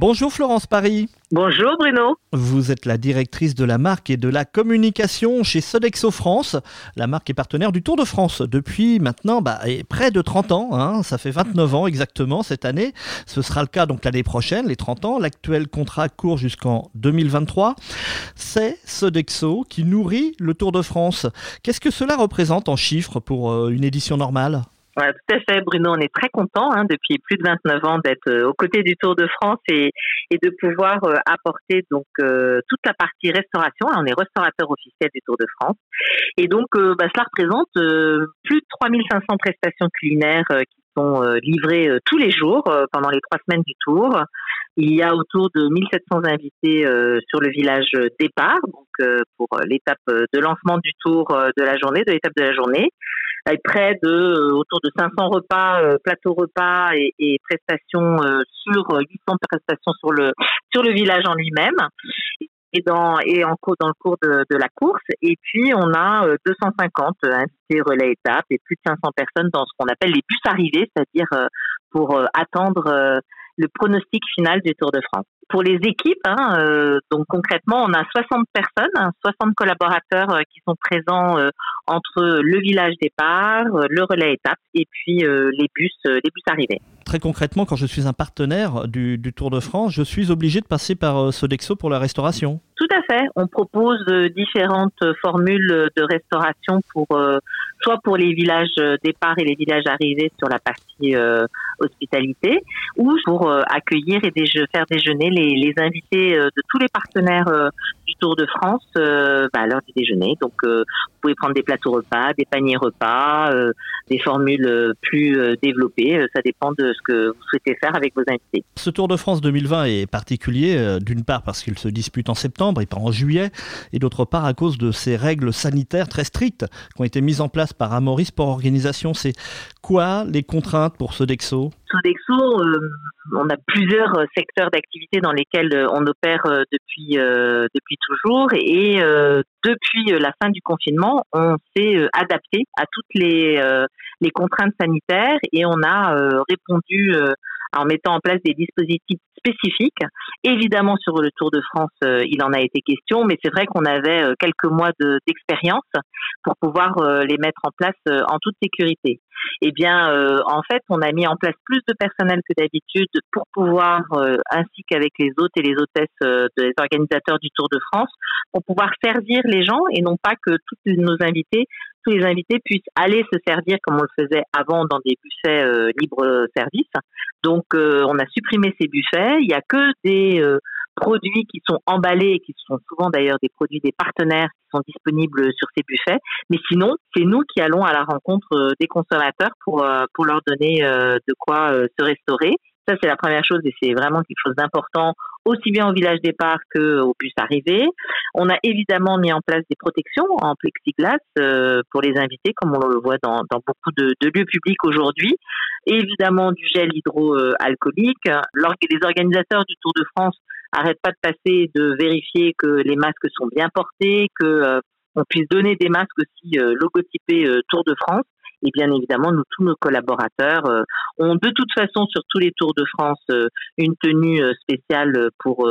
Bonjour Florence Paris. Bonjour Bruno. Vous êtes la directrice de la marque et de la communication chez Sodexo France. La marque est partenaire du Tour de France depuis maintenant bah, près de 30 ans. Hein. Ça fait 29 ans exactement cette année. Ce sera le cas donc l'année prochaine, les 30 ans. L'actuel contrat court jusqu'en 2023. C'est Sodexo qui nourrit le Tour de France. Qu'est-ce que cela représente en chiffres pour euh, une édition normale? Tout à fait, Bruno. On est très content hein, depuis plus de 29 ans d'être euh, aux côtés du Tour de France et, de pouvoir euh, apporter donc euh, toute la partie restauration. On est restaurateur officiel du Tour de France et donc bah, cela représente plus de 3500 prestations culinaires qui sont livrées tous les jours pendant les trois semaines du Tour. Il y a autour de 1700 invités sur le village départ, donc pour l'étape de lancement du tour de la journée, de l'étape de la journée près de euh, autour de 500 repas, euh, plateaux repas et, et prestations euh, sur 800 prestations sur le sur le village en lui-même. Et dans et en cours dans le cours de, de, la course. Et puis on a 250 invités relais étapes et plus de 500 personnes dans ce qu'on appelle les bus arrivés c'est-à-dire pour attendre le pronostic final du Tour de France. Pour les équipes, hein, euh, donc concrètement, on a 60 personnes, 60 hein, collaborateurs euh, qui sont présents euh, entre le village départ, le relais étape et puis les bus, les bus arrivés. Très concrètement, quand je suis un partenaire du, du Tour de France, je suis obligé de passer par Sodexo pour la restauration. Tout à fait. On propose différentes formules de restauration pour soit pour les villages départ et les villages arrivés sur la partie hospitalité, ou pour accueillir et faire déjeuner les, invités euh, de tous les partenaires euh, Tour de France euh, bah, à l'heure du déjeuner. Donc, vous pouvez prendre des plateaux repas, des paniers repas, des formules plus développées. Ça dépend de ce que vous souhaitez faire avec vos invités. Ce Tour de France 2020 est particulier, d'une part parce qu'il se dispute en septembre et pas en juillet, et d'autre part à cause de ces règles sanitaires très strictes qui ont été mises en place par Amoris pour Organisation. C'est quoi les contraintes pour Sodexo Sodexo, on a plusieurs secteurs d'activité dans lesquels euh, on opère euh, depuis euh, toujours. Et depuis la fin du confinement, on s'est adapté à toutes les contraintes sanitaires et on a répondu en mettant en place des dispositifs spécifiques. Évidemment, sur le Tour de France, il en a été question, mais c'est vrai qu'on avait quelques mois d'expérience pour pouvoir les mettre en place en toute sécurité. Eh bien, en fait, on a mis en place plus de personnel que d'habitude pour pouvoir, ainsi qu'avec les hôtes et les hôtesses des organisateurs du Tour de France, pour pouvoir servir les gens et non pas que tous nos invités les invités puissent aller se servir comme on le faisait avant dans des buffets euh, libre service. Donc euh, on a supprimé ces buffets. Il y a que des euh, produits qui sont emballés et qui sont souvent d'ailleurs des produits des partenaires qui sont disponibles sur ces buffets. Mais sinon, c'est nous qui allons à la rencontre des consommateurs pour pour leur donner de quoi se restaurer. Ça, c'est la première chose et c'est vraiment quelque chose d'important aussi bien au village départ qu'au bus arrivé. On a évidemment mis en place des protections en plexiglas euh, pour les invités, comme on le voit dans, dans beaucoup de, de, lieux publics aujourd'hui. évidemment du gel hydroalcoolique. Les organisateurs du Tour de France n'arrêtent pas de passer, de vérifier que les masques sont bien portés, que euh, on puisse donner des masques aussi euh, logotypés Tour de France. Et bien évidemment, nous, tous nos collaborateurs euh, ont de toute façon sur tous les Tours de France euh, une tenue euh, spéciale pour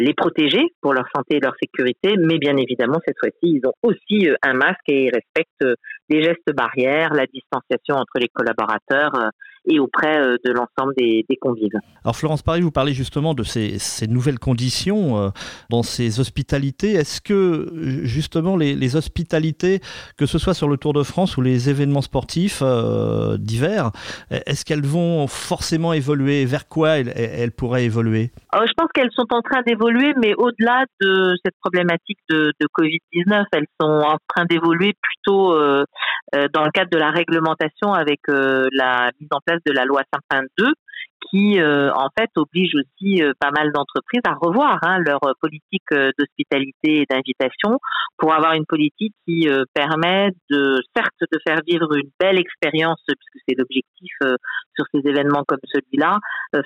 les protéger, pour leur santé et leur sécurité. Mais bien évidemment, cette fois-ci, ils ont aussi un masque et ils respectent les gestes barrières, la distanciation entre les collaborateurs et auprès euh, de l'ensemble des, convives. Alors Florence Paris, vous parlez justement de ces, nouvelles conditions euh, dans ces hospitalités. Est-ce que justement les, hospitalités, que ce soit sur le Tour de France ou les événements sportifs euh, d'hiver, est-ce qu'elles vont forcément évoluer? Vers quoi elles, pourraient évoluer? Je pense qu'elles sont en train d'évoluer, mais au-delà de cette problématique de, de Covid-19, elles sont en train d'évoluer plutôt dans le cadre de la réglementation avec la mise en place de la loi Sapin 2 qui en fait oblige aussi pas mal d'entreprises à revoir hein, leur politique d'hospitalité et d'invitation pour avoir une politique qui permet de certes de faire vivre une belle expérience puisque c'est l'objectif sur ces événements comme celui-là,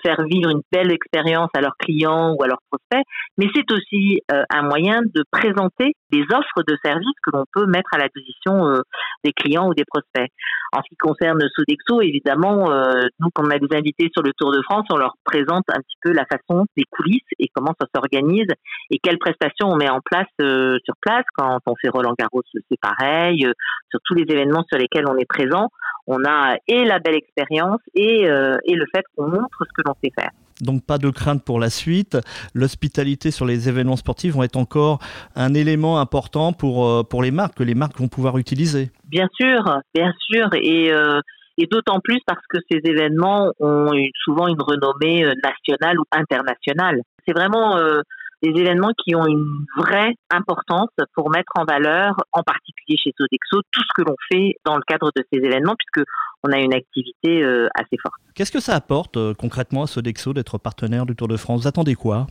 faire vivre une belle expérience à leurs clients ou à leurs prospects, mais c'est aussi un moyen de présenter des offres de services que l'on peut mettre à la disposition des clients ou des prospects. En ce qui concerne Sodexo, évidemment, euh, nous, quand on a des invités sur le Tour de France, on leur présente un petit peu la façon des coulisses et comment ça s'organise et quelles prestations on met en place euh, sur place. Quand on fait Roland Garros, c'est pareil. Euh, sur tous les événements sur lesquels on est présent, on a et la belle expérience et, et le fait qu'on montre ce que l'on sait faire. Donc pas de crainte pour la suite. L'hospitalité sur les événements sportifs vont être encore un élément important pour, pour les marques, que les marques vont pouvoir utiliser. Bien sûr, bien sûr. Et, euh, et d'autant plus parce que ces événements ont souvent une renommée euh, nationale ou internationale. C'est vraiment euh, des événements qui ont une vraie importance pour mettre en valeur, en particulier chez Sodexo, tout ce que l'on fait dans le cadre de ces événements, puisque on a une activité assez forte. Qu'est-ce que ça apporte concrètement à Sodexo d'être partenaire du Tour de France? Vous attendez quoi?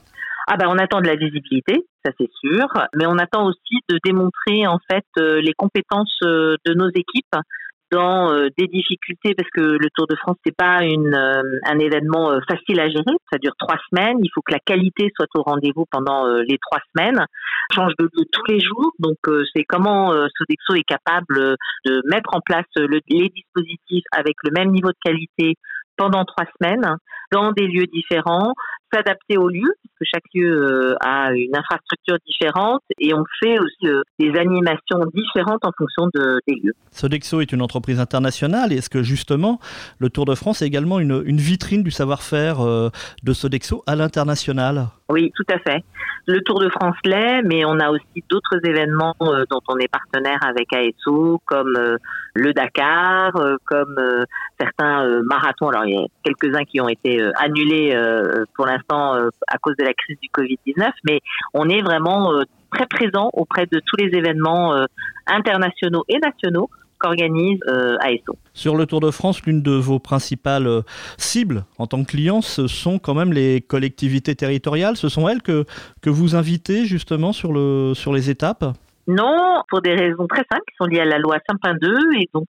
Ah ben on attend de la visibilité, ça c'est sûr, mais on attend aussi de démontrer en fait euh, les compétences euh, de nos équipes dans euh, des difficultés parce que le Tour de France c'est pas une un événement facile à gérer. Ça dure trois semaines. Il faut que la qualité soit au rendez-vous pendant les trois semaines. change de lieu tous les jours. Donc c'est comment Sodexo est capable de mettre en place le, les dispositifs avec le même niveau de qualité pendant trois semaines dans des lieux différents, s'adapter aux lieux, parce que chaque lieu euh, a une infrastructure différente et on fait aussi euh, des animations différentes en fonction de, des lieux. Sodexo est une entreprise internationale. Est-ce que justement le Tour de France est également une, une vitrine du savoir-faire euh, de Sodexo à l'international? Oui, tout à fait. Le Tour de France l'est, mais on a aussi d'autres événements dont on est partenaire avec ASO, comme le Dakar, comme certains marathons. Alors il y a quelques-uns qui ont été annulés pour l'instant euh, à cause de la crise du Covid-19, mais on est vraiment euh, très présent auprès de tous les événements euh, internationaux et nationaux qu'organise ASO. Sur le Tour de France, l'une de vos principales cibles en tant que client, ce sont quand même les collectivités territoriales. Ce sont elles que, que vous invitez justement sur, le, sur les étapes? Non, pour des raisons très simples qui sont liées à la loi Saint-Pin 2 et donc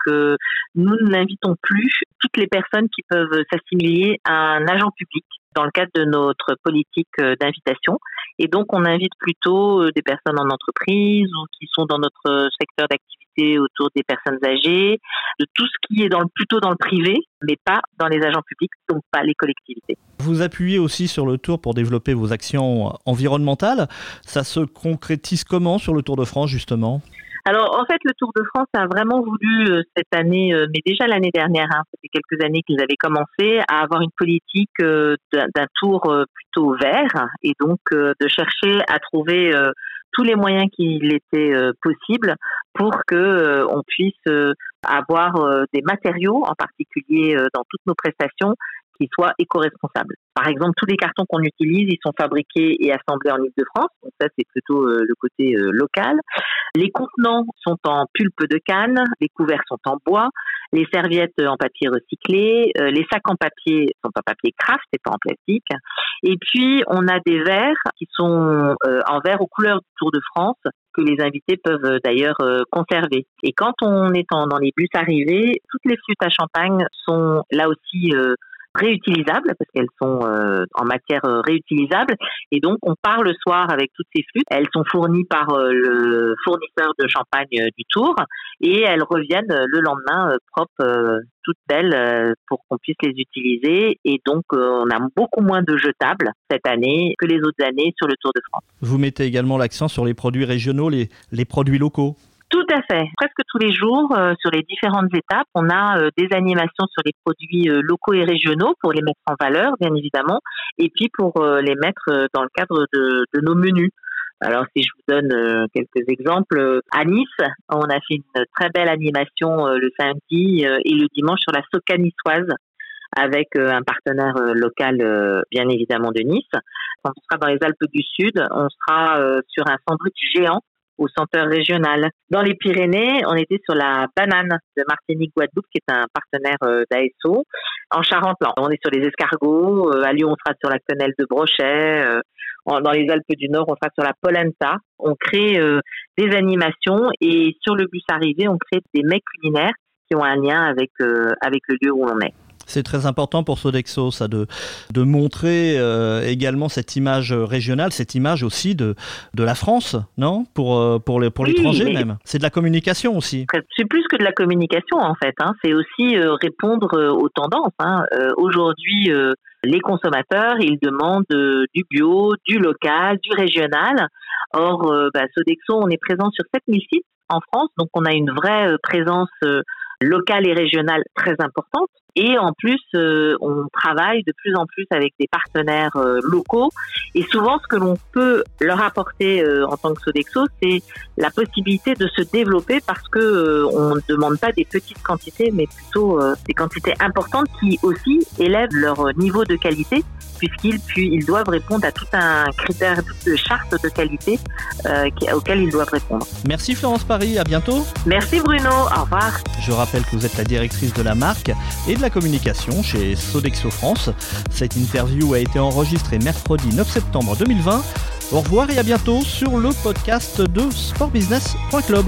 nous n'invitons plus toutes les personnes qui peuvent s'assimiler à un agent public dans le cadre de notre politique euh, d'invitation. Et donc, on invite plutôt euh, des personnes en entreprise ou qui sont dans notre secteur d'activité autour des personnes âgées, de tout ce qui est plutôt dans le privé, mais pas dans les agents publics, donc pas les collectivités. Vous appuyez aussi sur le Tour pour développer vos actions environnementales. Ça se concrétise comment sur le Tour de France, justement? Alors en fait, le Tour de France a vraiment voulu euh, cette année, euh, mais déjà l'année dernière, hein, ça quelques années qu'ils avaient commencé à avoir une politique euh, d'un tour plutôt vert et donc de chercher à trouver tous les moyens qu'il était possible pour que on puisse avoir des matériaux, en particulier dans toutes nos prestations, qui soient éco-responsables. Par exemple, tous les cartons qu'on utilise, ils sont fabriqués et assemblés en Ile-de-France. Donc ça, c'est plutôt euh, le côté euh, local. Les contenants sont en pulpe de canne, les couverts sont en bois, les serviettes en papier recyclé, euh, les sacs en papier sont en papier craft et pas en plastique. Et puis, on a des verres qui sont en verre aux couleurs du Tour de France que les invités peuvent d'ailleurs conserver. Et quand on est dans les bus arrivés, toutes les flûtes à champagne sont là aussi réutilisables parce qu'elles sont euh, en matière euh, réutilisable et donc on part le soir avec toutes ces flûtes. Elles sont fournies par euh, le fournisseur de champagne du Tour et elles reviennent le lendemain propres, toutes belles pour qu'on puisse les utiliser et donc on a beaucoup moins de jetables cette année que les autres années sur le Tour de France. Vous mettez également l'accent sur les produits régionaux, les, les produits locaux. Tout à fait. Presque tous les jours, euh, sur les différentes étapes, on a euh, des animations sur les produits euh, locaux et régionaux pour les mettre en valeur, bien évidemment, et puis pour les mettre dans le cadre de, de nos menus. Alors, si je vous donne quelques exemples, à Nice, on a fait une très belle animation le samedi et le dimanche sur la soca niçoise avec un partenaire local, bien évidemment, de Nice. Quand on sera dans les Alpes du Sud, on sera sur un sandwich géant au senteur régional. Dans les Pyrénées, on était sur la banane de Martinique-Guadeloupe, qui est un partenaire euh, d'ASO. En Charente, on est sur les escargots. Euh, à Lyon, on sera sur la quenelle de Brochet. Euh, dans les Alpes du Nord, on sera sur la polenta. On crée des animations et sur le bus arrivé, on crée des mets culinaires qui ont un lien avec, avec le lieu où on est. C'est très important pour Sodexo, ça, de, de montrer euh, également cette image régionale, cette image aussi de, de la France, non? Pour, euh, pour, les, pour l'étranger même. C'est de la communication aussi. C'est plus que de la communication en fait. Hein. C'est aussi euh, répondre aux tendances. Hein. aujourd'hui, les consommateurs, ils demandent du bio, du local, du régional. Or, bah, Sodexo, on est présent sur 7000 sites en France, donc on a une vraie présence locale et régionale très importante. Et en plus, euh, on travaille de plus en plus avec des partenaires euh, locaux. Et souvent, ce que l'on peut leur apporter euh, en tant que Sodexo, c'est la possibilité de se développer parce que on ne demande pas des petites quantités, mais plutôt des quantités importantes qui aussi élèvent leur niveau de qualité puisqu'ils ils doivent répondre à tout un critère de charte de qualité auquel ils doivent répondre. Merci Florence Paris, à bientôt. Merci Bruno, au revoir. Je rappelle que vous êtes la directrice de la marque et de la communication chez Sodexo France. Cette interview a été enregistrée mercredi 9 septembre 2020. Au revoir et à bientôt sur le podcast de sportbusiness.club.